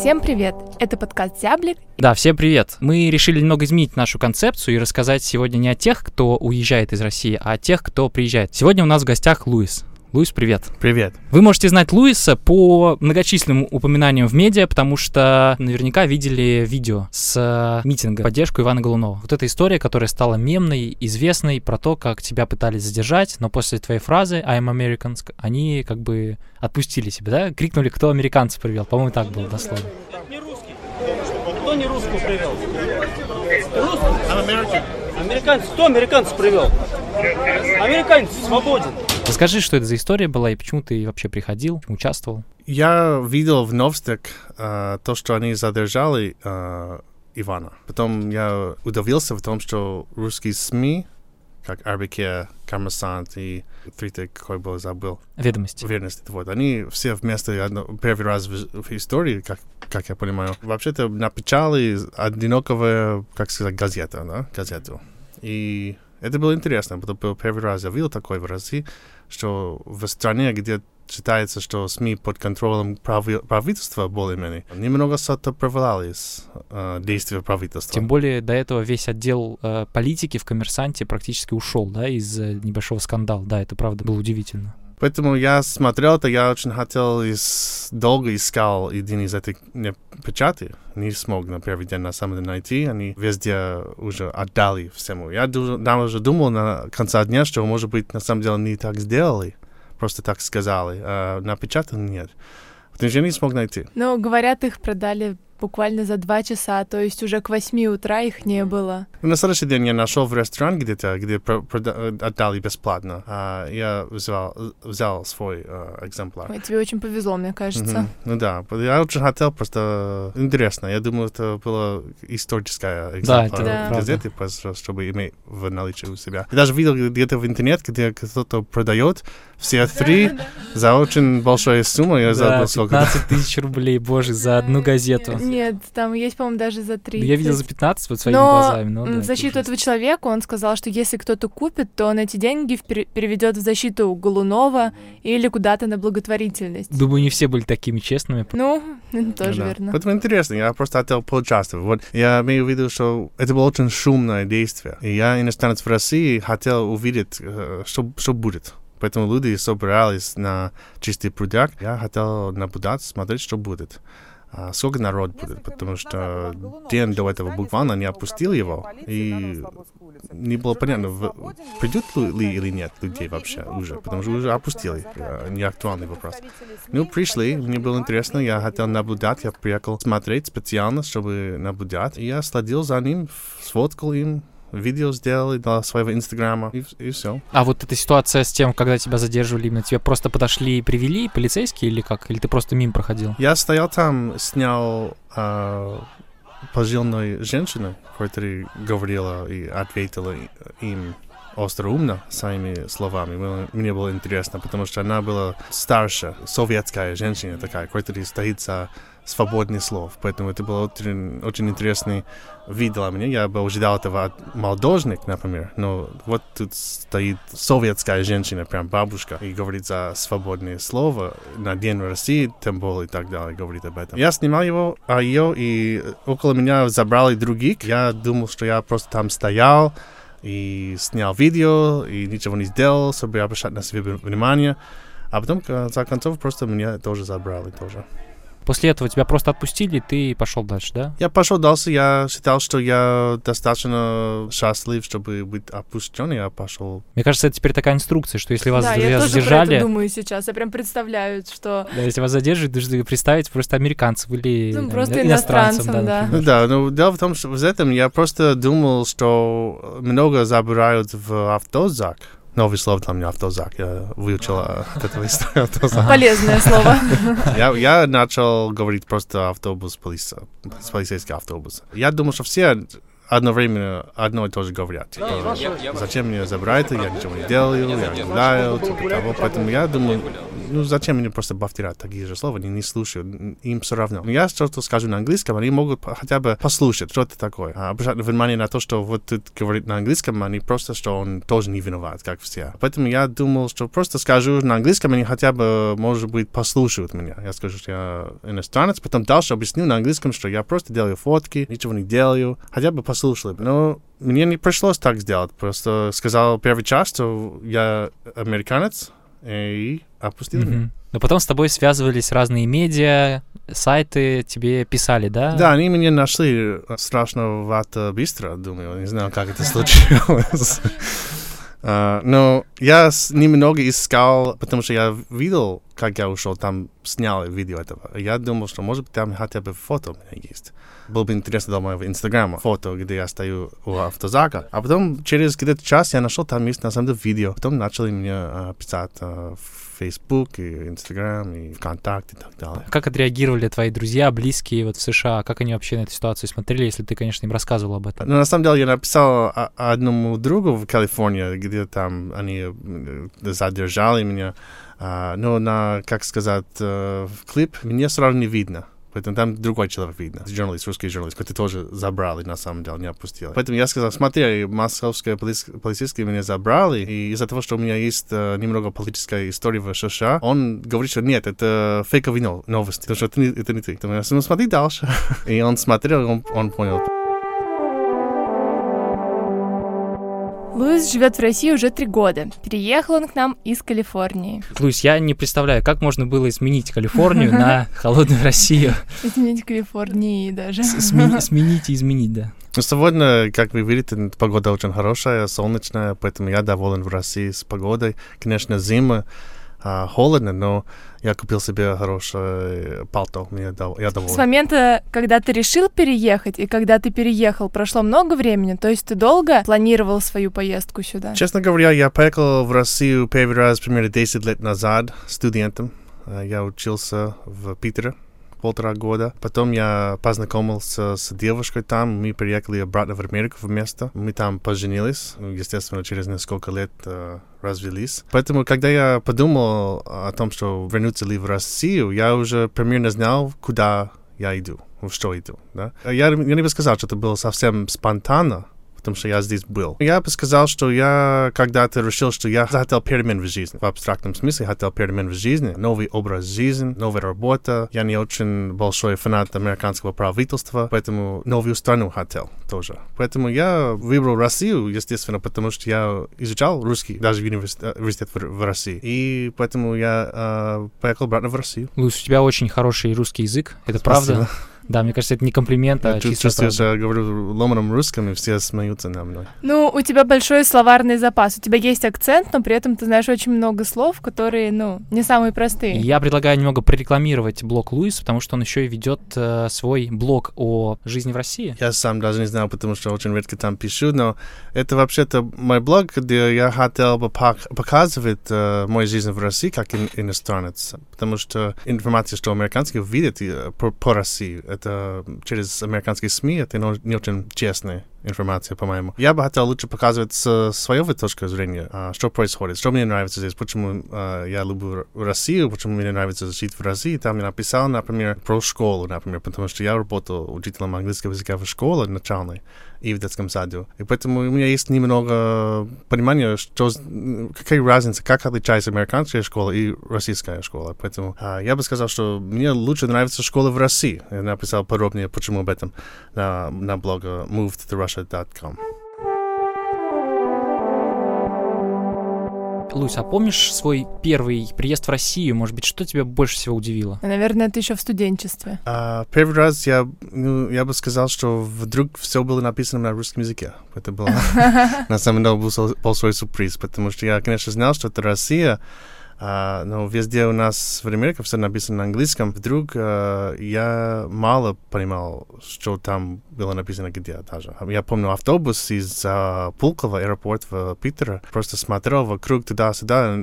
Всем привет! Это подкаст «Зяблик». Да, всем привет. Мы решили немного изменить нашу концепцию и рассказать сегодня не о тех, кто уезжает из России, а о тех, кто приезжает. Сегодня у нас в гостях Луис. Луис, привет. Привет. Вы можете знать Луиса по многочисленным упоминаниям в медиа, потому что наверняка видели видео с э, митинга в поддержку Ивана Голунова. Вот эта история, которая стала мемной, известной, про то, как тебя пытались задержать, но после твоей фразы «I'm American», они как бы отпустили себя, да? Крикнули, кто американцев привел. По-моему, так было дословно. Не русский. Кто не русского привел? Русский? Американец. Кто американцев привел? Американец свободен. Расскажи, что это за история была и почему ты вообще приходил, участвовал? Я видел в новостях э, то, что они задержали э, Ивана. Потом я удивился в том, что русские СМИ, как РБК, Коммерсант и третий, какой был, забыл. Ведомости. Ведомости. Вот, они все вместе одно, первый раз в, в истории, как, как я понимаю, вообще-то напечатали одинаковая, как сказать, газета, да, газету. И это было интересно, потому что первый раз я видел такой в России, что в стране, где считается, что СМИ под контролем прави, правительства более-менее, немного что-то провалились э, действия правительства. Тем более до этого весь отдел э, политики в «Коммерсанте» практически ушел, да, из э, небольшого скандала. Да, это правда было удивительно. Поэтому я смотрел это, я очень хотел, и долго искал один из этих печати. Не смог на первый день на самом деле найти. Они везде уже отдали всему. Я даже думал на конце дня, что, может быть, на самом деле не так сделали. Просто так сказали. А напечатали нет. Потому что я не смог найти. Но, говорят, их продали буквально за два часа, то есть уже к восьми утра их не было. На следующий день я нашел в ресторан где-то, где прода- отдали бесплатно. А я взял, взял свой э, экземпляр. Ой, тебе очень повезло, мне кажется. Mm-hmm. Ну да, я очень хотел, просто интересно. Я думаю, это была историческая экземпляр да, это газеты, просто, чтобы иметь в наличии у себя. Я даже видел где-то в интернете, где кто-то продает все три за очень большую сумму. Я забыл, Да, сколько. 15 тысяч рублей, боже, за одну газету. Нет, там есть, по-моему, даже за 30. Я видел за 15 вот своими Но глазами. но м, да, в защиту этого человека он сказал, что если кто-то купит, то он эти деньги впер- переведет в защиту Голунова или куда-то на благотворительность. Думаю, не все были такими честными. Ну, тоже Да. верно. Поэтому интересно, я просто хотел поучаствовать. Вот я имею в виду, что это было очень шумное действие. И я, иностранец в России, хотел увидеть, э, что, что будет. Поэтому люди собирались на чистый прудяк. Я хотел наблюдать, смотреть, что будет. Сколько народ будет, потому что день до этого буквально не опустил его, и не было понятно, в- придут ли или нет людей вообще уже, потому что уже опустили, не актуальный вопрос. Ну, пришли, мне было интересно, я хотел наблюдать, я приехал смотреть специально, чтобы наблюдать, и я следил за ним, сфоткал им, видео сделали для своего инстаграма, и, и все. А вот эта ситуация с тем, когда тебя задерживали, именно тебе просто подошли и привели полицейские или как? Или ты просто мимо проходил? Я стоял там, снял э, пожилой женщину, которая говорила и ответила им остроумно своими словами. Было- Мне было интересно, потому что она была старше, советская женщина такая, которая стоит за свободный слов. Поэтому это было очень, очень интересный вид для меня. Я бы ожидал этого от молодожник, например, но вот тут стоит советская женщина, прям бабушка, и говорит за свободное слово на День России, тем более и так далее, говорит об этом. Я снимал его, а ее, и около меня забрали других. Я думал, что я просто там стоял, и снял видео, и ничего не сделал, чтобы обращать на себя внимание. А потом, в конце концов, просто меня тоже забрали тоже. После этого тебя просто отпустили, и ты пошел дальше, да? Я пошел дальше, я считал, что я достаточно счастлив, чтобы быть опущен, я пошел. Мне кажется, это теперь такая инструкция, что если вас да, я тоже про задержали, это думаю сейчас. Я прям представляю, что да, если вас задерживают, нужно представить просто американцев или Ну, просто иностранцев, иностранцам, да. Ну например. да, но дело в том, что в этом я просто думал, что много забирают в автозак. Новый слово для меня автозак. Я выучил э, от этого историю автозак. полезное слово. Я, я начал говорить просто автобус, полиция, полицейский автобус. Я думал, что все одновременно одно и то же говорят. Типа, зачем меня забрать, я ничего не делаю, я гуляю, типа того. Поэтому я думаю, ну, зачем мне просто повторять такие же слова, они не слушают, им все равно. Я что-то скажу на английском, они могут хотя бы послушать, что это такое. А обращать внимание на то, что вот тут говорит на английском, они просто, что он тоже не виноват, как все. Поэтому я думал, что просто скажу на английском, они хотя бы, может быть, послушают меня. Я скажу, что я иностранец, потом дальше объясню на английском, что я просто делаю фотки, ничего не делаю, хотя бы послушали. Но мне не пришлось так сделать, просто сказал первый час, что я американец, и опустил Мгм. меня. Но потом с тобой связывались разные медиа, сайты, тебе писали, да? Да, они меня нашли страшновато быстро, думаю, не знаю, как это случилось. А, Но я немного искал, потому что я видел, как я ушел, там снял видео этого. Я думал, что, может быть, там хотя бы фото у меня есть. Было бы интересно для моего инстаграма фото, где я стою у автозака. А потом через где-то час я нашел, там есть на самом деле видео. Потом начали мне а, писать а, в Facebook и Инстаграм и ВКонтакте и так далее. Как отреагировали твои друзья, близкие вот в США? Как они вообще на эту ситуацию смотрели, если ты, конечно, им рассказывал об этом? Ну, на самом деле, я написал о- одному другу в Калифорнии, где там они э, задержали меня. А, но на, как сказать, э, в клип мне сразу не видно. Поэтому там другой человек видно. Журналист, русский журналист, который тоже забрали, на самом деле, не опустили. Поэтому я сказал, смотри, московские полицейские меня забрали, и из-за того, что у меня есть э, немного политической истории в США, он говорит, что нет, это фейковые нов- новости, потому что это не, это не ты. Я сказал, ну, смотри дальше. И он смотрел, он, он понял, Луис живет в России уже три года. Переехал он к нам из Калифорнии. Луис, я не представляю, как можно было изменить Калифорнию на холодную Россию. Изменить Калифорнии даже. Сменить и изменить, да. Ну, сегодня, как вы видите, погода очень хорошая, солнечная, поэтому я доволен в России с погодой. Конечно, зима, а, холодно, но я купил себе хорошее пальто, мне дов- я С доволен. момента, когда ты решил переехать и когда ты переехал, прошло много времени, то есть ты долго планировал свою поездку сюда? Честно говоря, я поехал в Россию первый раз примерно 10 лет назад студентом. А, Я учился в Питере полтора года. Потом я познакомился с девушкой там. Мы приехали обратно в Америку вместе. Мы там поженились. Естественно, через несколько лет э, развелись. Поэтому, когда я подумал о том, что вернуться ли в Россию, я уже примерно знал, куда я иду, в что иду. Да? Я, я не бы сказал, что это было совсем спонтанно, потому что я здесь был. Я бы сказал, что я когда-то решил, что я хотел перемен в жизни. В абстрактном смысле хотел перемен в жизни. Новый образ жизни, новая работа. Я не очень большой фанат американского правительства, поэтому новую страну хотел тоже. Поэтому я выбрал Россию, естественно, потому что я изучал русский даже в университете, университет в, в России. И поэтому я э, поехал обратно в Россию. Луис, у тебя очень хороший русский язык, это правда? Да, мне кажется, это не комплимент, а Я чувствую, правда. что я говорю ломаным русским, и все смеются на мной. Ну, у тебя большой словарный запас. У тебя есть акцент, но при этом ты знаешь очень много слов, которые, ну, не самые простые. Я предлагаю немного прорекламировать блог Луис, потому что он еще и ведет э, свой блог о жизни в России. Я сам даже не знал, потому что очень редко там пишу, но это вообще-то мой блог, где я хотел бы пок- показывать э, мою жизнь в России как ин- иностранец. Потому что информация, что американские видят э, по, по России, это через американские СМИ, это не, очень честная информация, по-моему. Я бы хотел лучше показывать с своей точки зрения, а, что происходит, что мне нравится здесь, почему а, я люблю Россию, почему мне нравится жить в России. Там я написал, например, про школу, например, потому что я работал учителем английского языка в школе начальной и в детском саду. И поэтому у меня есть немного понимания, что, какая разница, как отличается американская школа и российская школа. Поэтому а, я бы сказал, что мне лучше нравится школа в России. Я написал подробнее, почему об этом на, на блоге movedtorussia.com. Луис, а помнишь свой первый приезд в Россию? Может быть, что тебя больше всего удивило? Наверное, это еще в студенчестве. А, первый раз я, ну, я бы сказал, что вдруг все было написано на русском языке. Это было, на самом деле, был большой сюрприз, потому что я, конечно, знал, что это Россия, а, но везде у нас в Америке все написано на английском. Вдруг а, я мало понимал, что там было написано где даже. Я помню автобус из а, Пулково, аэропорт в Питере, просто смотрел вокруг туда-сюда,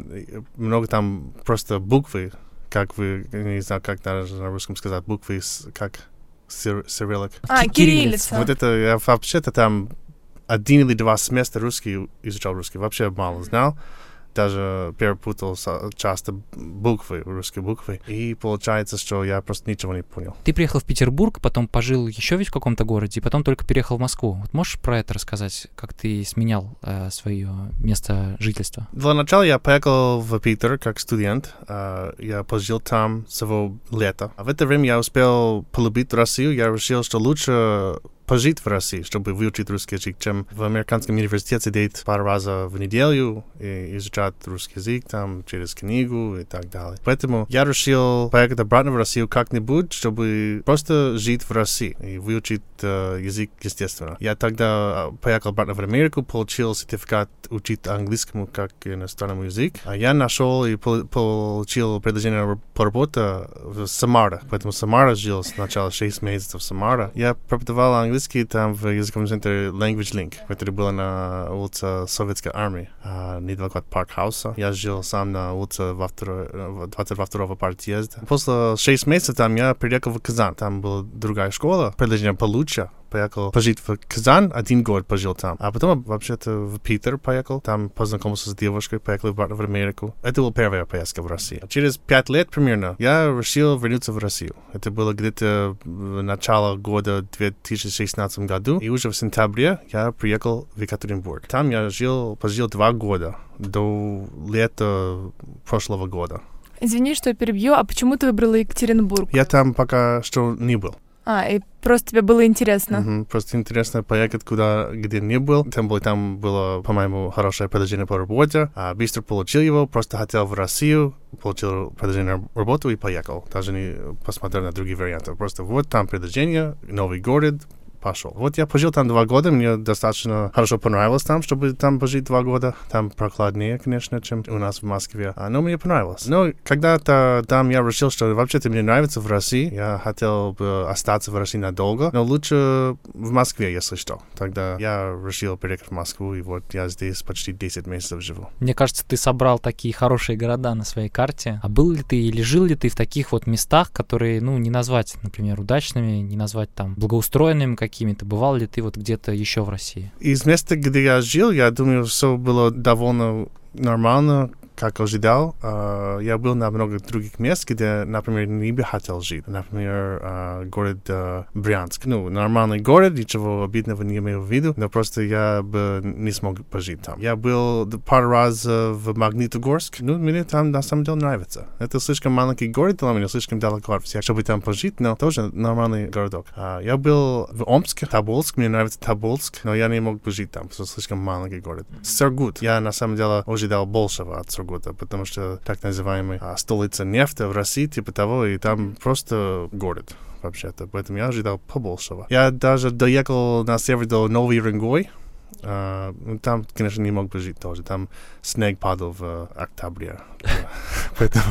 много там просто буквы, как вы, не знаю, как даже на русском сказать, буквы, как сир- цириллик. А, Ки- кириллица. Вот это я вообще-то там один или два семестра русский изучал русский, вообще мало знал. Даже перепутал часто буквы, русские буквы. И получается, что я просто ничего не понял. Ты приехал в Петербург, потом пожил еще ведь в каком-то городе, и потом только переехал в Москву. Вот можешь про это рассказать, как ты сменял э, свое место жительства? Для начала я поехал в Питер как студент. А, Я пожил там всего лета. А в это время я успел полюбить Россию. Я решил, что лучше пожить в России, чтобы выучить русский язык, чем в американском университете сидеть пару раз в неделю и изучать русский язык там через книгу и так далее. Поэтому я решил поехать обратно в Россию как-нибудь, чтобы просто жить в России и выучить э, язык естественно. Я тогда поехал обратно в Америку, получил сертификат учить английскому как иностранному язык. А я нашел и пол- получил предложение по работе в Самара. Поэтому Самара жил сначала 6 месяцев в Самара. Я преподавал английский там в языковом центре Language Link, который был на улице Советской армии, недалеко от Паркхауса. Я жил сам на улице во второй, э, 22 подъезда. После 6 месяцев там я приехал в Казань. Там была другая школа, предложение получше поехал пожить в Казань, один год пожил там. А потом вообще-то в Питер поехал, там познакомился с девушкой, поехал в Америку. Это была первая поездка в Россию. Через пять лет примерно я решил вернуться в Россию. Это было где-то в начало года 2016 году. И уже в сентябре я приехал в Екатеринбург. Там я жил, пожил два года до лета прошлого года. Извини, что перебью, а почему ты выбрала Екатеринбург? Я там пока что не был. А, и просто тебе было интересно. Мгм. Просто интересно поехать куда, где не был. Тем более там было, по-моему, хорошее предложение по работе. А быстро получил его, просто хотел в Россию, получил предложение на работу и поехал. Даже не посмотрел на другие варианты. Просто вот там предложение, новый город, пошел. Вот я пожил там два года, мне достаточно хорошо понравилось там, чтобы там пожить два года. Там прохладнее, конечно, чем у нас в Москве. А, но мне понравилось. Но когда-то там я решил, что вообще-то мне нравится в России. Я хотел бы остаться в России надолго, но лучше в Москве, если что. Тогда я решил переехать в Москву, и вот я здесь почти 10 месяцев живу. Мне кажется, ты собрал такие хорошие города на своей карте. А был ли ты или жил ли ты в таких вот местах, которые, ну, не назвать, например, удачными, не назвать там благоустроенными какими-то? Бывал ли ты вот где-то еще в России? Из места, где я жил, я думаю, все было довольно нормально, как ожидал. А, я был на много других мест, где, например, не бы хотел жить. Например, а, город а, Брянск. Ну, нормальный город, ничего обидного не имею в виду, но просто я бы не смог пожить там. Я был пару раз э, в Магнитогорск. Ну, мне там на самом деле нравится. Это слишком маленький город для меня, слишком далеко от всех, чтобы там пожить, но тоже нормальный городок. А, я был в Омске, Тобольск, мне нравится Тобольск, но я не мог пожить там, потому что слишком маленький город. Сургут. Я на самом деле ожидал большего от Сургута, потому что так называемый а, столица нефти в России, типа того, и там просто город вообще-то, поэтому я ожидал побольшего. Я даже доехал на север до Новый Уренгой, а, ну, там, конечно, не мог бы жить тоже. Там снег падал в э, октябре. Поэтому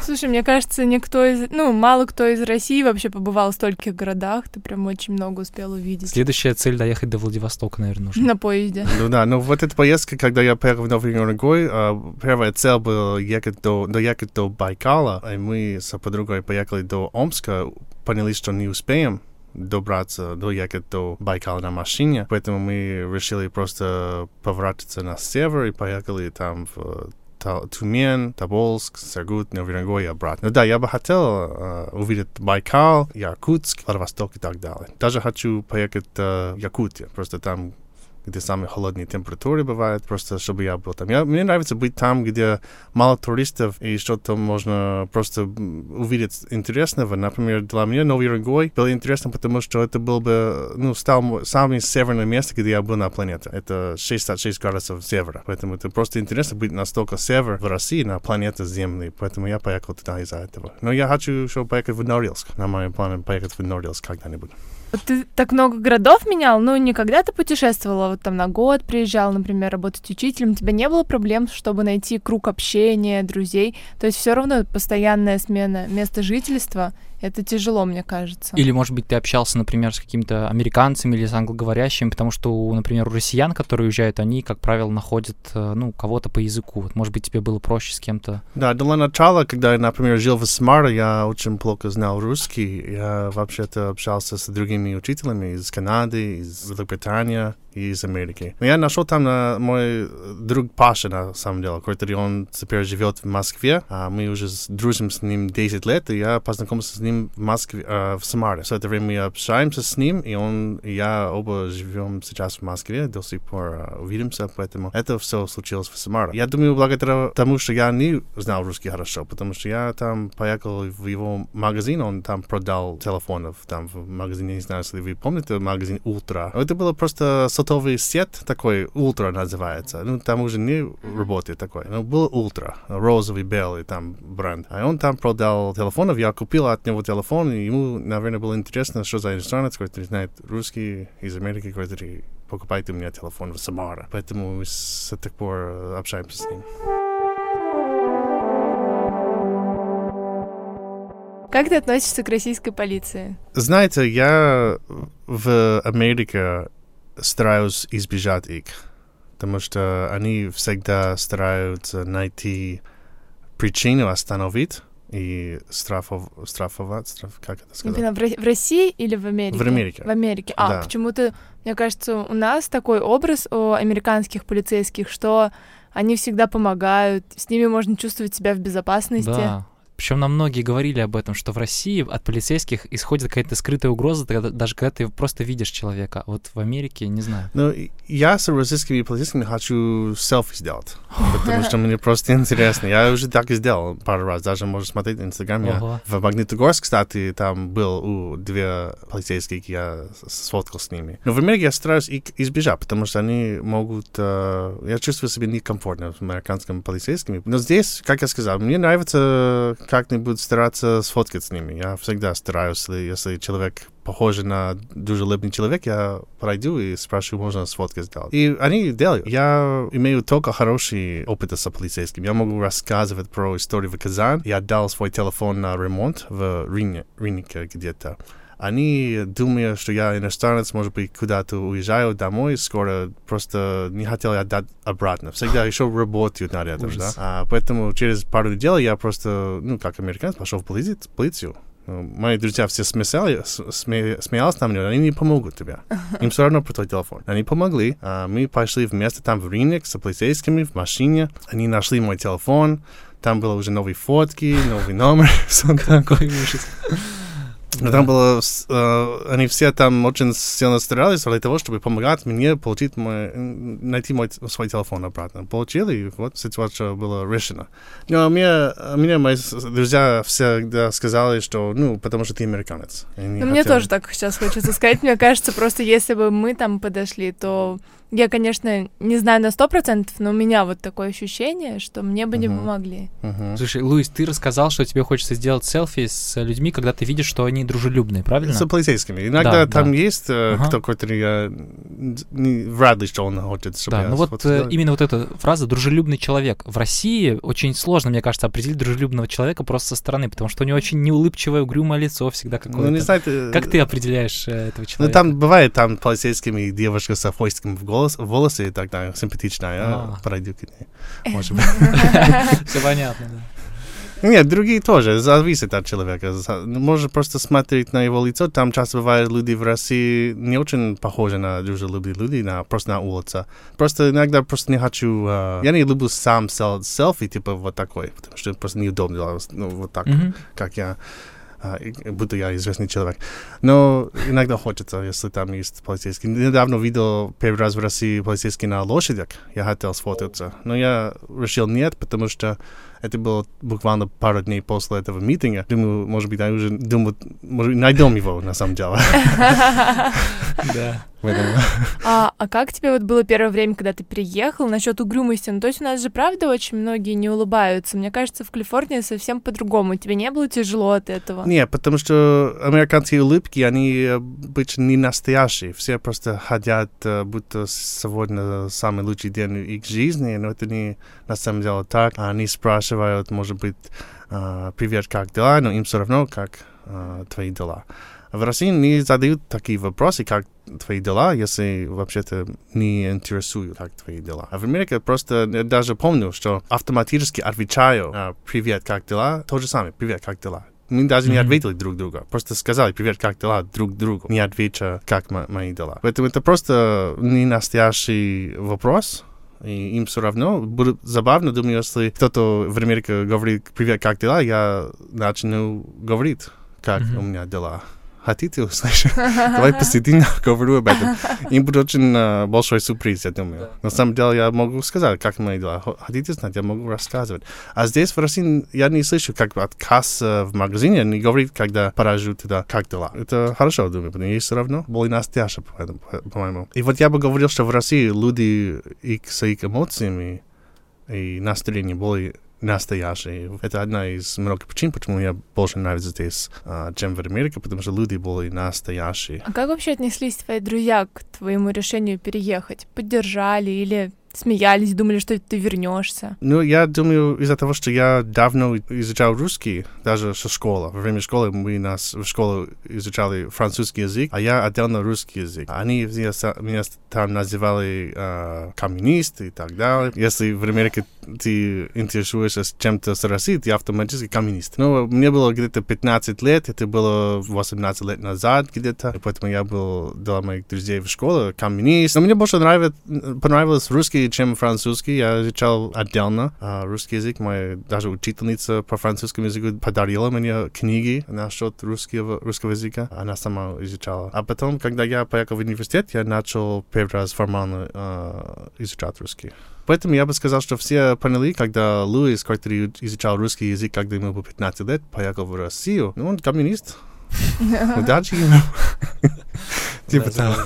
Слушай, мне кажется, никто из... Ну, мало кто из России вообще побывал в стольких городах. Ты прям очень много успел увидеть. Следующая цель доехать до Владивостока, наверное, нужно. На поезде. Ну да, но вот эта поездка, когда я поехал в Новый Уренгой, а, первая цель была ехать до, доехать до Байкала, и мы с подругой поехали до Омска, поняли, что не успеем добраться, доехать до Байкала на машине, поэтому мы решили просто поворачиваться на север и поехали там в Тоболск, Сургут, Новый Уренгой и обратно. Ну да, я бы хотел э, увидеть Байкал, Якутск, Владивосток и так далее. Даже хочу поехать э, в Якутию, просто там где самые холодные температуры бывают, просто чтобы я был там. Я, мне нравится быть там, где мало туристов и что-то можно просто увидеть интересного. Например, для меня Новый Уренгой было интересно, потому что это был бы, ну, стал мо- самое северное место, где я был на планете. Это 66 градусов севера. Поэтому это просто интересно быть настолько север в России, на планете Земли. Поэтому я поехал туда из-за этого. Но я хочу еще поехать в Норильск. На моем плане поехать в Норильск когда-нибудь. Ты так много городов менял, ну, не когда ты путешествовала, вот там на год приезжал, например, работать учителем, у тебя не было проблем, чтобы найти круг общения, друзей? То есть все равно постоянная смена места жительства, это тяжело, мне кажется. Или, может быть, ты общался, например, с какими-то американцами или с англоговорящими, потому что, у, например, у россиян, которые уезжают, они, как правило, находят, э, ну, кого-то по языку. Вот, может быть, тебе было проще с кем-то. Да, для начала, когда я, например, жил в Самаре, я очень плохо знал русский. Я вообще-то общался с другими учителями из Канады, из Великобритании. Из Америки. Но я нашел там на мой друг Паша, на самом деле, который он теперь живет в Москве, а мы уже дружим с ним 10 лет, и я познакомился с ним в Москве, э, в Самаре. Все это время мы общаемся с ним, и он, и я оба живем сейчас в Москве, до сих пор э, увидимся, поэтому это все случилось в Самаре. Я думаю, благодаря тому, что я не знал русский хорошо, потому что я там поехал в его магазин, он там продал телефонов, там в магазине, не знаю, если вы помните, магазин Ультра. Это было просто сотовый сет такой, Ультра называется. Ну, там уже не работает такой. Но был Ультра, розовый, белый там бренд. А он там продал телефонов, я купил от него телефон, и ему, наверное, было интересно, что за иностранец, который знает русский из Америки, который покупает у меня телефон в Самара. Поэтому мы с тех пор общаемся с ним. Как ты относишься к российской полиции? Знаете, я в Америке стараюсь избежать их, потому что они всегда стараются найти причину остановить и страфов, страфовать, страф, как это сказать? Именно в, Ро- в России или в Америке? В Америке. В Америке. А, Да. почему-то, мне кажется, у нас такой образ о американских полицейских, что они всегда помогают, с ними можно чувствовать себя в безопасности. Да. Причем нам многие говорили об этом, что в России от полицейских исходит какая-то скрытая угроза, даже когда ты просто видишь человека. Вот в Америке, не знаю. Ну, я с российскими полицейскими хочу селфи сделать, потому что мне просто интересно. Я уже так и сделал пару раз, даже можно смотреть в Инстаграм. Я Ого. в Магнитогорск, кстати, там был у две полицейских, я сфоткал с ними. Но в Америке я стараюсь их избежать, потому что они могут... э, я чувствую себя некомфортно с американскими полицейскими. Но здесь, как я сказал, мне нравится как-нибудь стараться сфоткать с ними. Я всегда стараюсь, если, если человек похож на дружелюбный человек, я пройду и спрашиваю, можно сфоткать сделать. И они делают. Я имею только хороший опыт с полицейским. Я могу рассказывать про историю в Казань. Я дал свой телефон на ремонт в Рине, Риннике где-то. Они думают, что я иностранец, может быть, куда-то уезжаю домой скоро, просто не хотел отдать обратно. Всегда еще работают над этим, да. Ужас. А, поэтому через пару недель я просто, ну, как американец, пошел в полицию. Ну, Мои друзья все смеяли, сме- смеялись на меня, они не помогут тебе. Им все равно про твой телефон. Они помогли. А, мы пошли вместе там в Ринник с полицейскими в машине. Они нашли мой телефон. Там было уже новые фотки, новый номер. всё Какой но там было, э, они все там очень сильно старались для того, чтобы помогать мне получить мой, найти мой свой телефон обратно. Получили, и вот ситуация была решена. Но мне, мне мои друзья всегда сказали, что, ну, потому что ты американец. Ну, мне хотели. тоже так сейчас хочется сказать. Мне кажется, просто если бы мы там подошли, то я, конечно, не знаю на сто процентов, но у меня вот такое ощущение, что мне бы не Мгм. помогли. Мгм. Слушай, Луис, ты рассказал, что тебе хочется сделать селфи с людьми, когда ты видишь, что они дружелюбные, правильно? С полицейскими. Иногда Да, там да. есть Ага. кто, который я не вряд ли, что он хочет, чтобы Да, я ну вот фото э, именно вот эта фраза «дружелюбный человек». В России очень сложно, мне кажется, определить дружелюбного человека просто со стороны, потому что у него очень неулыбчивое, угрюмое лицо всегда какое-то. Ну, не знаю, ты- Как ты определяешь э, этого Ну, человека? там бывает там полицейскими девушка с хвостиком в, голос, в волосы симпатичная, я А. пройду к ней, может быть. Все понятно, да. Нет, другие тоже, зависит от человека. Ну, Можно просто смотреть на его лицо. Там часто бывают люди в России не очень похожи на дружелюбные люди, на, просто на улице. Просто иногда просто не хочу... э, я не люблю сам сел- селфи, типа вот такой, потому что просто неудобно, ну, вот так, Мгм. как я, а, будто я известный человек. Но иногда хочется, если там есть полицейский. Недавно видел первый раз в России полицейский на лошадях. Я хотел сфотаться, но я решил нет, потому что это было буквально пару дней после этого митинга. Думаю, может быть, я уже думаю, может найдем его на самом деле. Да. А, а как тебе вот было первое время, когда ты приехал, насчет угрюмости? Ну, то есть у нас же, правда, очень многие не улыбаются. Мне кажется, в Калифорнии совсем по-другому. Тебе не было тяжело от этого? Нет, потому что американские улыбки, они обычно не настоящие. Все просто хотят, э, будто сегодня самый лучший день их жизни, но это не на самом деле так. Они спрашивают, может быть, э, привет, как дела, но им все равно, как э, твои дела. В России не задают такие вопросы, как твои дела, если вообще-то не интересуют, как твои дела. А в Америке просто даже помню, что автоматически отвечаю э, «Привет, как дела?» То же самое «Привет, как дела?» Мы даже не ответили друг другу. Просто сказали привет, как дела друг другу, не отвеча, как мо- мои дела. Поэтому это просто не настоящий вопрос. И им все равно. Будет забавно, думаю, если кто-то в Америке говорит «Привет, как дела?», я начну говорить, как Мгм. у меня дела. Хотите услышать? Давай посидим, говорю об этом. Им будет очень э, большой сюрприз, я думаю. На самом деле я могу сказать, как мои дела. Хотите знать, я могу рассказывать. А здесь, в России, я не слышу, как отказ э, в магазине, не говорит, когда поражу туда, как дела. Это хорошо, думаю, потому что все равно более настоящее, по- по- по-моему. И вот я бы говорил, что в России люди и с их эмоциями и настроением более настоящие. Это одна из многих причин, почему мне больше нравится здесь, а, чем в Америке, потому что люди более настоящие. А как вообще отнеслись твои друзья к твоему решению переехать? Поддержали или смеялись, думали, что ты вернешься? Ну, я думаю, из-за того, что я давно изучал русский, даже со школы. Во время школы мы нас в школе изучали французский язык, а я отдельно русский язык. Они меня, меня там называли э, коммунист и так далее. Если в Америке ты интересуешься чем-то с Россией, ты автоматически коммунист. Но мне было где-то 15 лет, это было 18 лет назад где-то, поэтому я был для моих друзей в школе коммунист. Но мне больше нравится, понравилось русский, чем французский. Я изучал отдельно а, русский язык. Моя даже учительница по французскому языку подарила мне книги насчет русского, русского языка. Она сама изучала. А потом, когда я поехал в университет, я начал первый раз формально а, изучать русский. Поэтому я бы сказал, что все поняли, когда Луис, который изучал русский язык, когда ему было 15 лет, поехал в Россию, ну, он коммунист. Удачи ему. Типа того.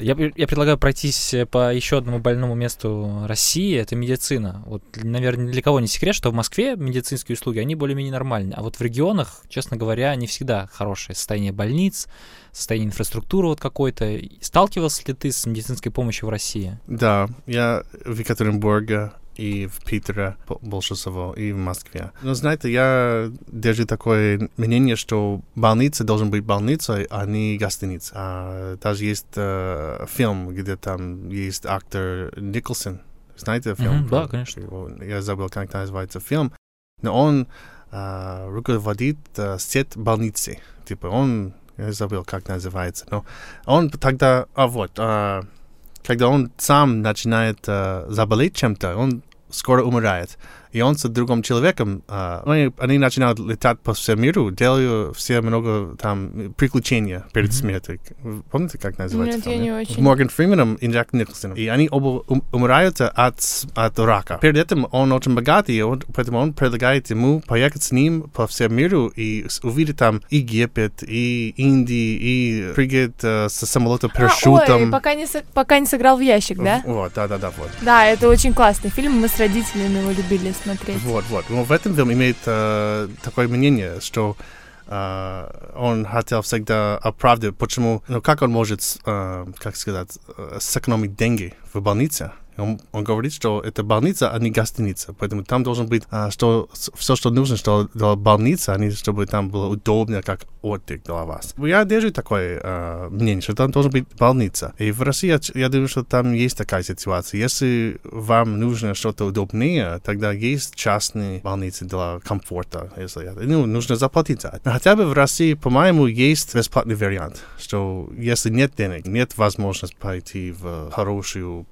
Я, я предлагаю пройтись э, по еще одному больному месту России, это медицина. Вот, наверное, для кого не секрет, что в Москве медицинские услуги, они более-менее нормальные. А вот в регионах, честно говоря, не всегда хорошее состояние больниц, состояние инфраструктуры вот какой-то. Сталкивался ли ты с медицинской помощью в России? Да, я в Екатеринбурге и в Питере бо- больше всего, и в Москве. Но знаете, я держу такое мнение, что больница должен быть больницей, а не гостиница. А, даже есть э, фильм, где там есть актер Николсон. Знаете фильм? Мгм, да, конечно. Я забыл, как называется фильм. Но он а, руководит а, сеть больницы. Типа он, я забыл, как называется. Но он тогда, а вот, а, когда он сам начинает а, заболеть чем-то, он скоро умирает. И он с другим человеком, а, они, они начинают летать по всему миру, делают все много там приключения перед Мгм. смертью. Помните, как называется Нет, я не очень. Морган Фрименом и Джек Николсоном. И они оба ум- умирают от, от рака. Перед этим он очень богатый, и он- поэтому он предлагает ему поехать с ним по всему миру и увидеть там Египет, и Индию, и прыгать э, со самолета А, парашютом. ой, пока не, со- пока не сыграл в ящик, да? Вот, да-да-да, вот. Да, это очень классный фильм, мы с родителями его любили смотреть. Вот, вот. Но в этом фильме имеет э, такое мнение, что э, он хотел всегда оправдать, почему, ну как он может, э, как сказать, э, сэкономить деньги в больнице. Он, он говорит, что это больница, а не гостиница. Поэтому там должен быть а, что, все, что нужно что для больницы, а не чтобы там было удобно, как отдых для вас. Я держу такое а, мнение, что там должен быть больница. И в России, я, я думаю, что там есть такая ситуация. Если вам нужно что-то удобнее, тогда есть частные больницы для комфорта. Если ну, нужно заплатить за это. Хотя бы в России, по-моему, есть бесплатный вариант, что если нет денег, нет возможности пойти в хорошую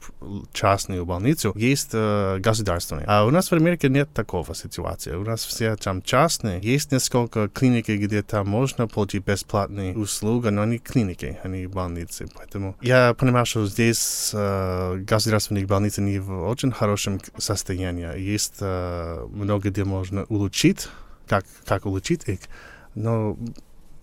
частную больницу, есть э, государственные. А у нас в Америке нет такого ситуации. У нас все там частные. Есть несколько клиник, где там можно получить бесплатные услуги, но они клиники, они больницы. Поэтому я понимаю, что здесь э, государственные больницы не в очень хорошем состоянии. Есть э, много где можно улучшить, как, как улучшить их, но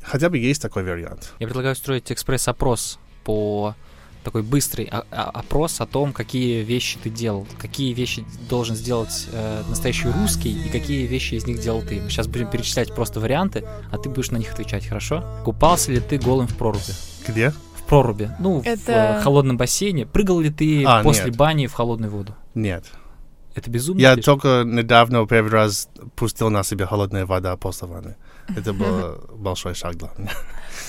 хотя бы есть такой вариант. Я предлагаю устроить экспресс-опрос по такой быстрый опрос о том, какие вещи ты делал, какие вещи должен сделать э, настоящий русский и какие вещи из них делал ты. Мы сейчас будем перечислять просто варианты, а ты будешь на них отвечать, хорошо? Купался ли ты голым в проруби? Где? В проруби. Ну, в Это- э, холодном бассейне. Прыгал ли ты А, после нет. бани в холодную воду? Нет. Это безумно? Я лишь? только недавно первый раз пустил на себя холодная вода после ванны. Это был большой шаг для меня.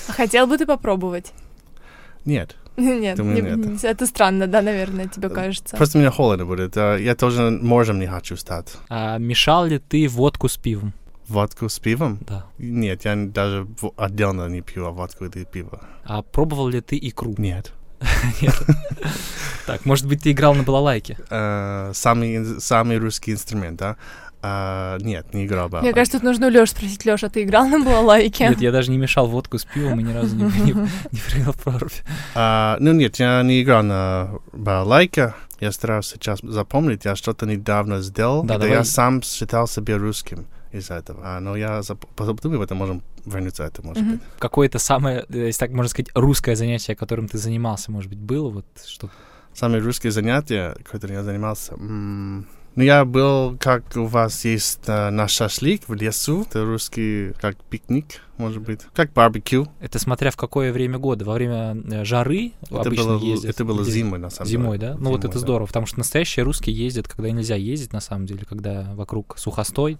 А Хотел бы ты попробовать? Нет. Нет, Думаю, не- нет. это странно, да, наверное, тебе кажется. Просто мне холодно будет. А Я тоже моржем не хочу стать. А мешал ли ты водку с пивом? Водку с пивом? Да. Нет, я даже отдельно не пью водку или пиво. А пробовал ли ты икру? Нет. Нет. Так, может быть, ты играл на балалайке? Э, самый русский инструмент, да? А, нет, не играл бы. Мне кажется, тут нужно у Лёши спросить, Лёша, ты играл на балалайке? Нет, я даже не мешал водку с пивом и ни разу не, не, не привел в прорубь. А, ну нет, я не играл на балалайке. Я стараюсь сейчас запомнить, я что-то недавно сделал, Да, когда давай. я сам считал себя русским из-за этого. А, но я зап- подумаю, это можем вернуться это, может Мгм. быть. Какое-то самое, э, если так можно сказать, русское занятие, которым ты занимался, может быть, было? Вот что Самые русские занятия, которыми я занимался. м, Ну, я был, как у вас есть э, наш шашлык в лесу. Это русский, как пикник, может быть. Как барбекю. Это смотря в какое время года. Во время э, жары Это обычно было, ездят. это было зимой, на самом Зимой, деле. да? Ну вот Зимой, это да. здорово, потому что настоящие русские ездят, когда нельзя ездить, на самом деле, когда вокруг сухостой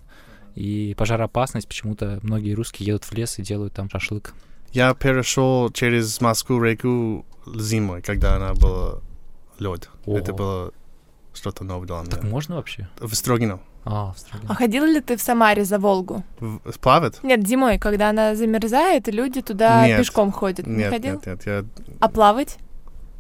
и пожароопасность, почему-то многие русские едут в лес и делают там шашлык. Я перешел через Москву реку зимой, когда она была лед. Это было что-то новое для Так меня. можно вообще? В Строгино. А, в Строгино. А ходил ли ты в Самаре за Волгу? В- Плавать? Нет, зимой, когда она замерзает, и люди туда Нет. пешком ходят. не Нет, ходил? нет, нет. Я, А плавать?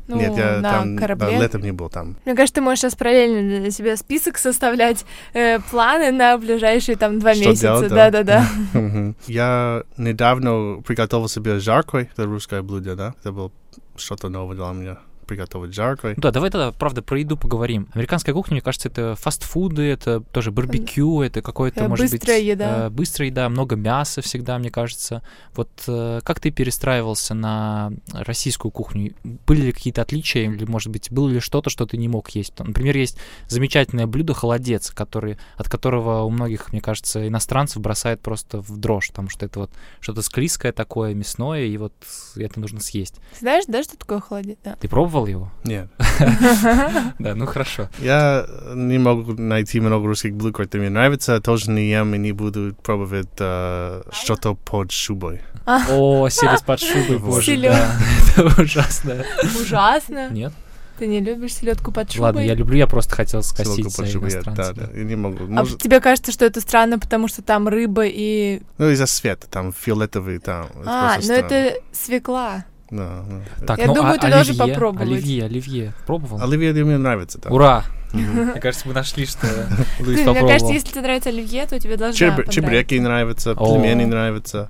Ну, нет, я на там да, корабле? летом не был там. Мне кажется, ты можешь сейчас параллельно для себя список составлять, э, планы на ближайшие там два Что месяца. делать, да? Да-да-да. Мгм. Я недавно приготовил себе жаркой. Это русское блюдо, да? Это было что-то новое для меня. Приготовить жаркой. Ну Да, давай тогда, правда, про еду поговорим. Американская кухня, мне кажется, это фастфуды, это тоже барбекю, это какое-то, Э, может быстрая быть... еда. э, быстрая еда, много мяса всегда, мне кажется. Вот э, как ты перестраивался на российскую кухню? Были ли какие-то отличия, или, может быть, было ли что-то, что ты не мог есть? Например, есть замечательное блюдо холодец, который, от которого у многих, мне кажется, иностранцев бросает просто в дрожь, потому что это вот что-то склизкое такое, мясное, и вот это нужно съесть. Знаешь, да, что такое холодец? Да. Ты пробовал его? Нет. Да, ну хорошо. Я не могу найти много русских блюд, которые мне нравятся. Тоже не ем и не буду пробовать э, что-то под шубой. О, селец под шубой, боже. Это ужасно. Ужасно. Нет? Ты не любишь селедку под шубой? Ладно, я люблю, я просто хотел скосить Селедку под шубой, я- Да, да, я не могу. А Может, тебе кажется, что это странно, потому что там рыба и... ну, из-за света, там фиолетовый, там. А, ну странно. это свекла. Да, да. Так, Я ну, думаю, а- ты должен попробовать. Оливье, оливье. Пробовал? Оливье мне нравится, да. Ура! Мне кажется, мы нашли, что Луис мне кажется, если тебе нравится оливье, то тебе должна Чеб- понравиться. Чебуреки нравятся, пельмени нравятся.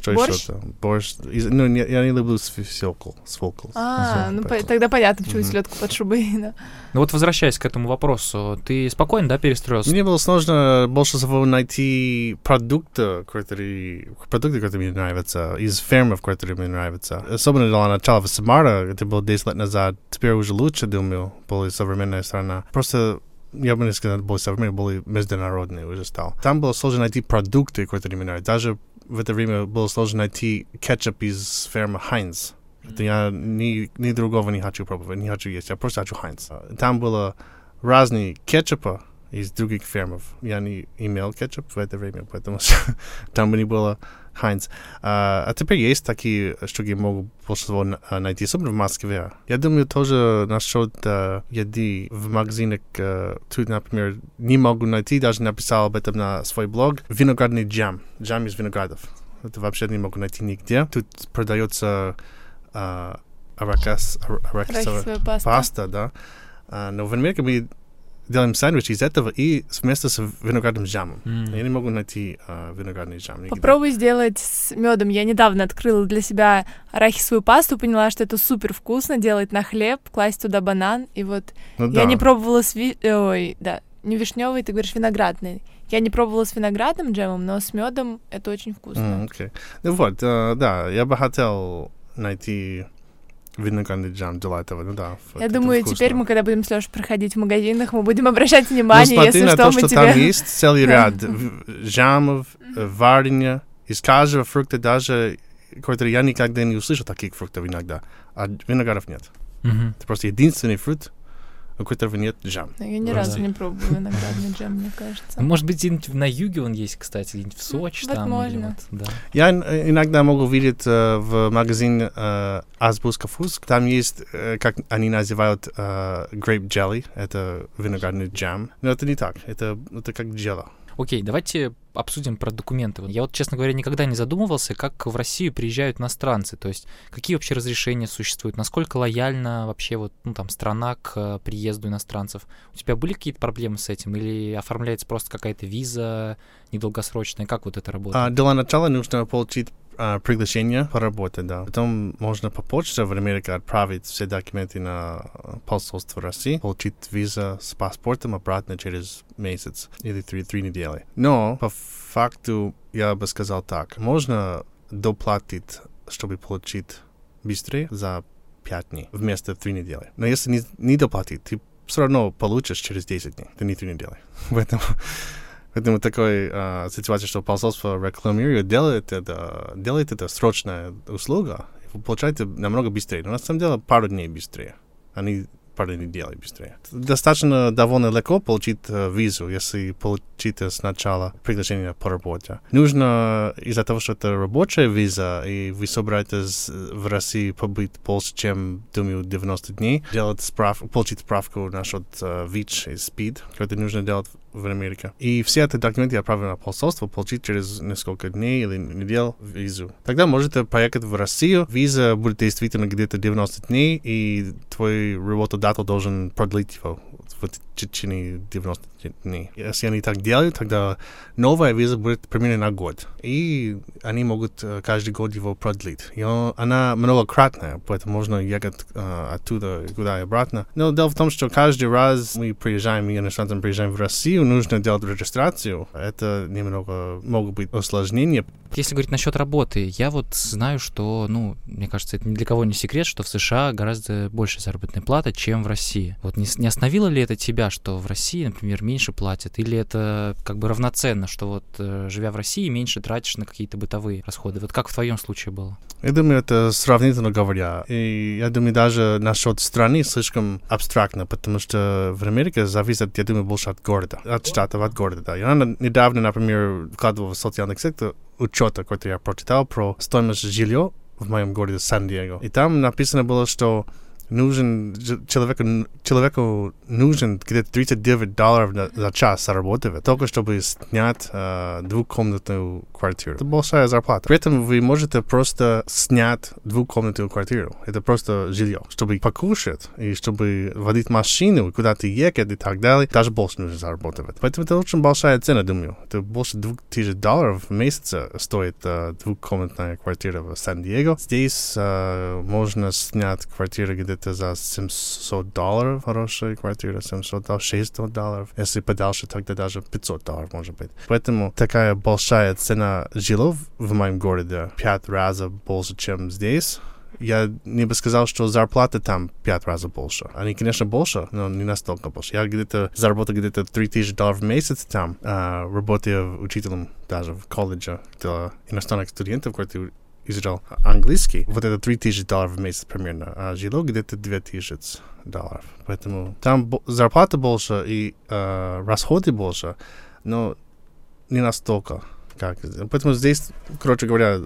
Что Борщ? еще там? Борщ. Из- Ну, не- я не люблю свекл. Свекл. А, ну по- тогда понятно, почему Мгм. селедку под шубой. да. Ну вот возвращаясь к этому вопросу, ты спокойно, да, перестроился? Мне было сложно больше всего найти продукты, которые, продукты, которые мне нравятся, из фермов, которые мне нравятся. Особенно для начала в Самара, это было 10 лет назад. Теперь уже лучше, думаю, более современная страна. Просто я бы не сказал, более современная, более международный уже стал. Там было сложно найти продукты, которые мне нравятся. Даже в это время было сложно найти кетчуп из фермы Хайнс. Это я ни, ни другого не хочу пробовать, не хочу есть, я просто хочу Хайнс. Там было разные кетчупа из других фермов. Я не имел кетчуп в это время, поэтому там не было Хайнс. А, а теперь есть такие штуки, могу больше всего на- а, найти, особенно в Москве. Я думаю, тоже насчет а, еды в магазинах. а, тут, например, не могу найти, даже написал об этом на свой блог. Виноградный джем. Джем из виноградов. Это вообще не могу найти нигде. Тут продается а, аракас, ар- арахисовая Арахисовая паста. паста, да. А, но в Америке мы делаем сэндвич из этого и вместо с виноградным джемом. М. Я не могу найти а, виноградный джем. нигде. Попробуй сделать с медом. Я недавно открыла для себя арахисовую пасту, поняла, что это супер вкусно, делать на хлеб, класть туда банан. И вот Ну я да. не пробовала с ви... э, Ой, да, не вишневый, ты говоришь виноградный. Я не пробовала с виноградным джемом, но с медом это очень вкусно. М, окей. Ну вот, а, да, я бы хотел найти виноградный джем этого. Ну да. Я это думаю, вкусно. теперь мы, когда будем с Лёшей проходить в магазинах, мы будем обращать Ну, внимание, смотри если на что, то, мы что тебе... там есть целый ряд в- джемов, э, варенья, из каждого фрукта даже, который я никогда не услышал таких фруктов иногда, а виноградов нет. Мгм. Это просто единственный фрукт, у которого нет джем. Ну, Я ни Ну, разу да. не пробовала виноградный джем, мне кажется. Ну, Может быть, где-нибудь на юге он есть, кстати, где-нибудь в Сочи там. или возможно. вот, да. Я ин- иногда могу видеть э, в магазине э, Азбуска Фуск. Там есть, э, как они называют, э, grape jelly. Это виноградный джем. Но это не так. Это, это как джела. Окей, давайте обсудим про документы. Я вот, честно говоря, никогда не задумывался, как в Россию приезжают иностранцы. То есть какие вообще разрешения существуют, насколько лояльна вообще вот, ну, там, страна к э, приезду иностранцев. У тебя были какие-то проблемы с этим? Или оформляется просто какая-то виза недолгосрочная? Как вот это работает? А, для начала нужно получить а, приглашение поработать, да. Потом можно по почте в Америке отправить все документы на посольство России, получить виза с паспортом обратно через месяц или три, три недели. Но по факту я бы сказал так, можно доплатить, чтобы получить быстрее за 5 дней вместо 3 недели. Но если не, не доплатить, ты все равно получишь через 10 дней, это не 3 недели. Поэтому Поэтому такой а, ситуация, что посольство рекламирует, делает это, делает это срочная услуга, вы получаете намного быстрее. Но на самом деле пару дней быстрее. Они пару недель быстрее. Достаточно довольно легко получить э, визу, если получите сначала приглашение по работе. Нужно из-за того, что это рабочая виза, и вы собираетесь в России побыть больше, чем, думаю, 90 дней, делать справ, получить справку насчет э, ВИЧ и СПИД, это нужно делать в Америке. И все эти документы отправлены на посольство, получить через несколько дней или недель визу. Тогда можете поехать в Россию, виза будет действительно где-то 90 дней, и твой работодатель должен продлить его в течение 90 дней. Если они так делают, тогда новая виза будет примерно на год. И они могут э, каждый год его продлить. И он, она многократная, поэтому можно ехать uh, оттуда куда и обратно. Но дело в том, что каждый раз мы приезжаем, иностранцам приезжаем в Россию, нужно делать регистрацию. Это немного могут быть осложнения. Если говорить насчет работы, я вот знаю, что, ну, мне кажется, это ни для кого не секрет, что в США гораздо больше заработная плата, чем в России. Вот не, не остановило ли это тебя, что в России, например, меньше платят? Или это как бы равноценно, что вот э, живя в России, меньше тратишь на какие-то бытовые расходы? Вот как в твоем случае было? Я думаю, это сравнительно говоря. И я думаю, даже насчет страны слишком абстрактно, потому что в Америке зависит, я думаю, больше от города, от штата, от города. Да. Я недавно, например, вкладывал в социальных сетях учета, который я прочитал про стоимость жилья в моем городе Сан-Диего. И там написано было, что нужен человеку, человеку нужен где-то 39 долларов за час зарабатывать, только чтобы снять э, двухкомнатную квартиру. Это большая зарплата. При этом вы можете просто снять двухкомнатную квартиру. Это просто жилье. Чтобы покушать и чтобы водить машину, куда-то ехать и так далее, даже больше нужно зарабатывать. Поэтому это очень большая цена, думаю. Это больше 2000 долларов в месяц стоит э, двухкомнатная квартира в Сан-Диего. Здесь э, можно снять квартиру где-то где-то за 700 долларов хорошая квартира, 700 долларов, 600 долларов. Если подальше, тогда даже 500 долларов может быть. Поэтому такая большая цена жилов в моем городе, пять раз больше, чем здесь я не бы сказал, что зарплата там пять раз больше. Они, конечно, больше, но не настолько больше. Я где-то заработал где-то 3000 долларов в месяц там, а, работая учителем даже в колледже для иностранных студентов, которые изучал английский, вот это 3000 долларов в месяц примерно, а жило где-то 2000 долларов. Поэтому там зарплата больше и э, расходы больше, но не настолько. Как. Поэтому здесь, короче говоря,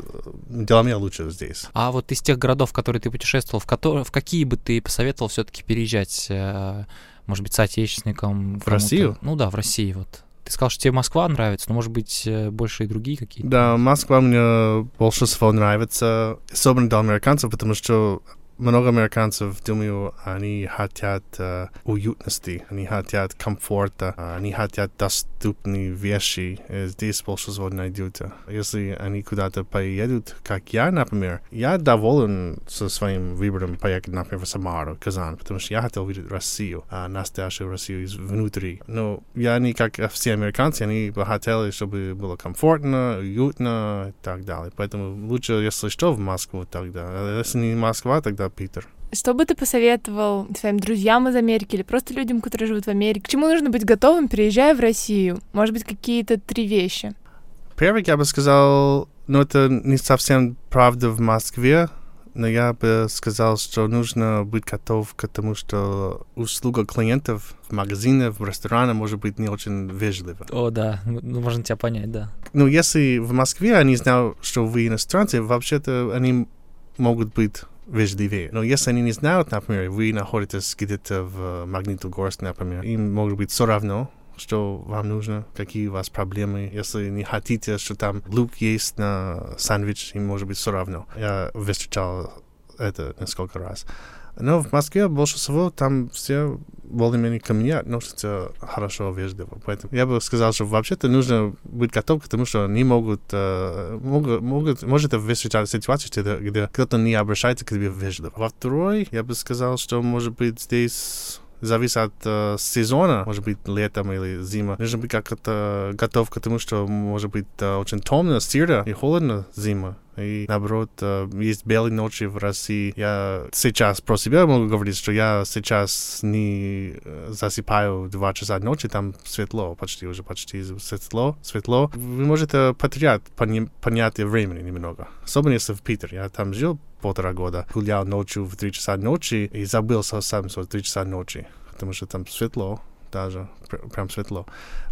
дела меня лучше здесь. А вот из тех городов, в которые ты путешествовал, в, которые, в какие бы ты посоветовал все-таки переезжать, э, может быть, соотечественникам? В Россию? Ну да, в России вот. Ты сказал, что тебе Москва нравится, но, может быть, э, больше и другие какие-то? Да, Москва мне больше всего нравится, особенно для американцев, потому что много американцев, думаю, они хотят uh, уютности, они хотят комфорта, они хотят доступные вещи. Здесь больше всего найдете. Если они куда-то поедут, как я, например, я доволен со своим выбором поехать, например, в Самару, Казань, потому что я хотел видеть Россию, uh, настоящую Россию изнутри. Но я не как все американцы, они бы хотели, чтобы было комфортно, уютно и так далее. Поэтому лучше, если что, в Москву тогда. А если не Москва, тогда Питер. Что бы ты посоветовал своим друзьям из Америки или просто людям, которые живут в Америке? К чему нужно быть готовым, переезжая в Россию? Может быть, какие-то три вещи? Первый, я бы сказал, ну, это не совсем правда в Москве, но я бы сказал, что нужно быть готов к тому, что услуга клиентов в магазине, в ресторане может быть не очень вежлива. О, да, ну, можно тебя понять, да. Ну, если в Москве они знают, что вы иностранцы, вообще-то они могут быть вежливее. Но если они не знают, например, вы находитесь где-то в Магнитогорске, например, им может быть все равно, что вам нужно, какие у вас проблемы. Если не хотите, что там лук есть на сэндвич, им может быть все равно. Я встречал это несколько раз. Но в Москве больше всего там все более-менее ко мне относятся хорошо, вежливо. Поэтому я бы сказал, что вообще-то нужно быть готов к тому, что они могут, э, могут, могут может встречать ситуации, где, где кто-то не обращается к тебе вежливо. Во второй, я бы сказал, что может быть здесь зависит от э, сезона, может быть, летом или зима. Нужно быть как-то готов к тому, что может быть э, очень темно, сыро и холодно зима. И наоборот, э, есть белые ночи в России. Я сейчас про себя могу говорить, что я сейчас не э, засыпаю в 2 часа ночи, там светло, почти уже почти светло, светло. Вы можете потерять понятие времени немного. Особенно если в Питере. Я там жил полтора года, гулял ночью в 3 часа ночи и забыл совсем, что 3 часа ночи, потому что там светло даже, пр- прям светло.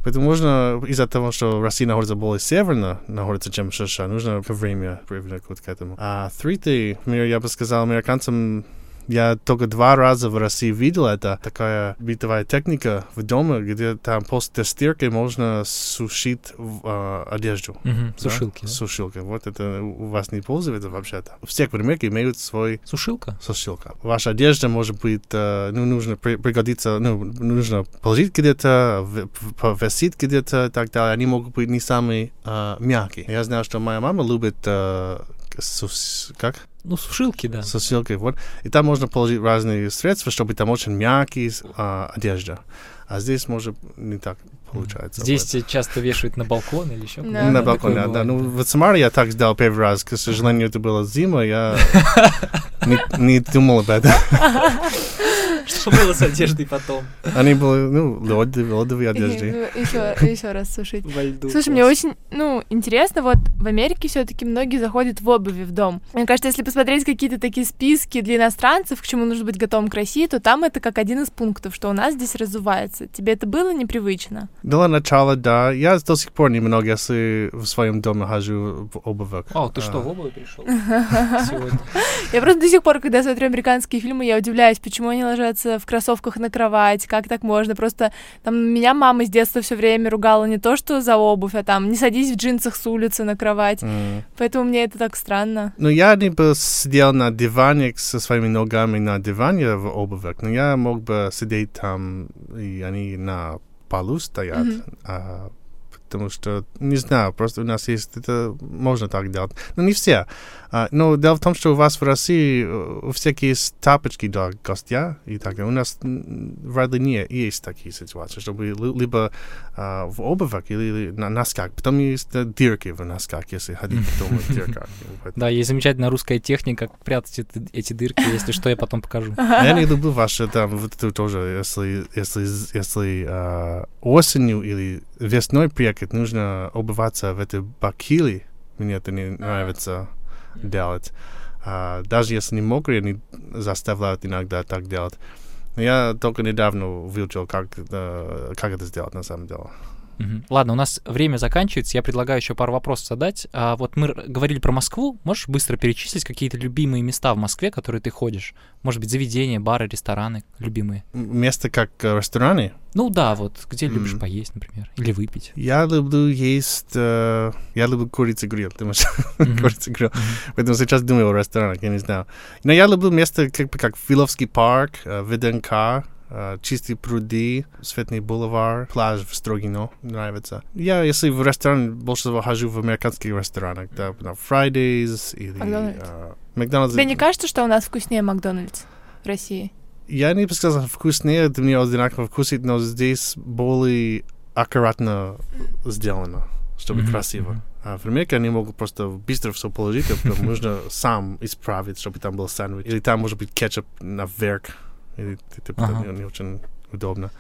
Поэтому можно из-за того, что Россия находится более северно, находится, чем США, нужно время привлекать к этому. А третий, например, я бы сказал американцам, я только два раза в России видел это. Такая битовая техника в доме, где там после стирки можно сушить э, одежду. Мгм, Да? Сушилки. да? Сушилка. Вот это у вас не пользуется вообще-то. Все Америке имеют свой Сушилка? сушилка. Ваша одежда может быть, э, ну, нужно при- пригодиться, ну, нужно положить где-то, повесить где-то и так далее. Они могут быть не самые э, мягкие. Я знаю, что моя мама любит э, сус- как? Ну, сушилки, да. Сушилкой, вот. И там можно положить разные средства, чтобы там очень мягкие э, одежда. А здесь, может, не так получается. Здесь Вот. тебе часто вешают на балкон или еще Да. куда-то. На Да, балконе, Такое да. Ну, в Самаре я так сделал первый раз. К сожалению, это была зима, я не думал об этом. Что было с одеждой потом? Они были, ну, лодовые, лодовые одежды. Еще, еще раз сушить. Во льду. Слушай, мне очень, ну, интересно, вот в Америке все-таки многие заходят в обуви в дом. Мне кажется, если посмотреть какие-то такие списки для иностранцев, к чему нужно быть готовым к России, то там это как один из пунктов, что у нас здесь разувается. Тебе это было непривычно? Для начала, да. Я до сих пор немного, если в своем доме хожу в обувах. О, ты что, А, в обуви пришел? Сегодня. Я просто до сих пор, когда смотрю американские фильмы, я удивляюсь, почему они ложатся в кроссовках на кровать, как так можно. Просто там меня мама с детства все время ругала не то, что за обувь, а там не садись в джинсах с улицы на кровать. м. Поэтому мне это так странно. Ну, я не бы сидел на диване со своими ногами на диване в обувях, но я мог бы сидеть там, и они на полу стоят. Мгм. а, потому что, не знаю, просто у нас есть, это можно так делать. Но не все. А, но дело в том, что у вас в России э, есть тапочки для гостя и так далее. У нас вряд ли не есть такие ситуации, чтобы ли- либо а, в обувях или на носках. Потом есть э, дырки в носках, если ходить дома в дырках. Да, есть замечательная русская техника, как прятать эти, эти дырки, если что, я потом покажу. А Я не люблю ваши там вот это тоже, если если если а, осенью или весной приехать, нужно обуваться в эти бакили. Мне это не нравится делать. А, даже если не мокрые, они заставляют иногда так делать. Я только недавно выучил, как, э, как это сделать на самом деле. Ладно, у нас время заканчивается. Я предлагаю еще пару вопросов задать. А вот мы говорили про Москву. Можешь быстро перечислить какие-то любимые места в Москве, которые ты ходишь? Может быть, заведения, бары, рестораны любимые? Место как э, рестораны. Ну да, вот где любишь М. поесть, например, или выпить. Я люблю есть... э, я люблю курицу гриль. Ты можешь Мгм. курицу гриль. Поэтому сейчас думаю о ресторанах, я не знаю. Но я люблю место как, как Филовский парк, э, ВДНК, Чистые пруды, Светный бульвар, пляж в Строгино, нравится. Я, если в ресторан, больше всего хожу в американских ресторанах, да, на Fridays или... Макдональдс. э, Макдональдс. Тебе не кажется, что у нас вкуснее Макдональдс в России? Я не бы сказал, вкуснее, это мне одинаково вкусит, но здесь более аккуратно сделано, чтобы Мгм, красиво. А в Америке они могут просто быстро все положить, а потом нужно сам исправить, чтобы там был сэндвич. Или там может быть кетчуп наверх. Или типа Ага. это не, не очень удобно.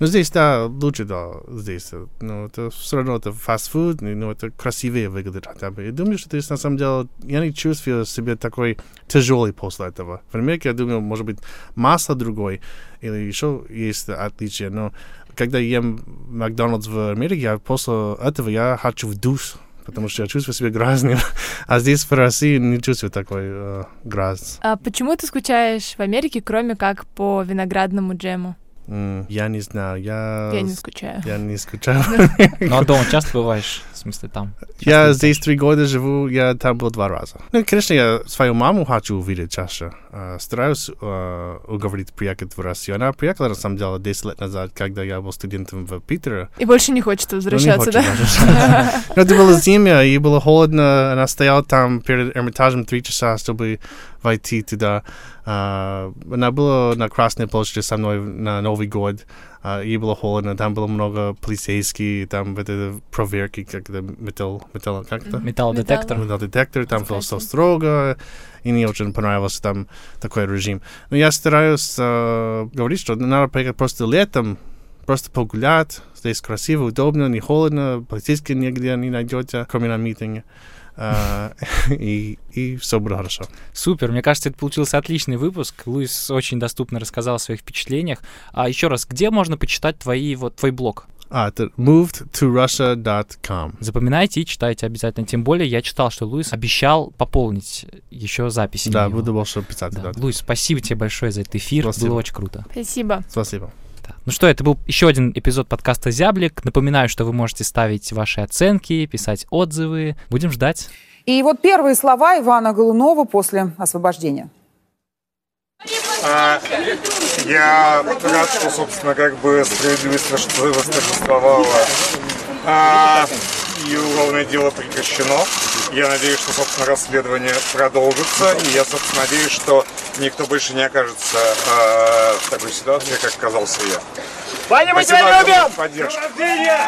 Но здесь, да, лучше, да, здесь. э, Но это все равно это фастфуд, и, но это красивее выглядит хотя бы. Я думаю, что здесь на самом деле, я не чувствую себя такой тяжелый после этого. В Америке, я думаю, может быть, масло другой, или еще есть отличия, но когда ем Макдональдс в Америке, я после этого я хочу в душ, потому что я чувствую себя грязным. А здесь в России не чувствую такой э, грязь. А почему ты скучаешь в Америке, кроме как по виноградному джему? М, Я не знаю, я... Я не скучаю. Я не скучаю. Ну а дома часто бываешь? В смысле, там? Я здесь три года живу, я там был два раза. Ну, конечно, я свою маму хочу увидеть чаще. А, Стараюсь а, уговорить приехать в Россию. Она приехала, на самом деле, 10 лет назад, когда я был студентом в Питере. И больше не хочется Ну, возвращаться, хочет да? Но это было зима, и было холодно. Она стояла там перед Эрмитажем три часа, чтобы войти туда. А, Она была на Красной площади со мной на Новый год. А, Ей было холодно, там было много полицейских, там вот это проверки, как это металл, металл, как это? Металлодетектор? металлодетектор, там было все строго, и не очень понравился там такой режим. Но я стараюсь э, говорить, что надо поехать просто летом, просто погулять, здесь красиво, удобно, не холодно, полицейские нигде не найдете, кроме на митинге. А, и, и все будет хорошо. Супер, мне кажется, это получился отличный выпуск. Луис очень доступно рассказал о своих впечатлениях. А еще раз, где можно почитать твои, вот, твой блог? А, это movedtorussia.com. Запоминайте и читайте обязательно. Тем более я читал, что Луис обещал пополнить еще записи. Да, буду больше писать. Да. Да. Луис, спасибо тебе большое за этот эфир. Спасибо. Было очень круто. Спасибо. Спасибо. Да. Ну что, это был еще один эпизод подкаста «Зяблик». Напоминаю, что вы можете ставить ваши оценки, писать отзывы. Будем ждать. И вот первые слова Ивана Голунова после освобождения. А, Я рад, что, собственно, как бы справедливость восторжествовала. А, И уголовное дело прекращено. Я надеюсь, что, собственно, расследование продолжится. И я, собственно, надеюсь, что никто больше не окажется а, в такой ситуации, как оказался я. Ваня, мы тебя любим! поддержку. Рождения!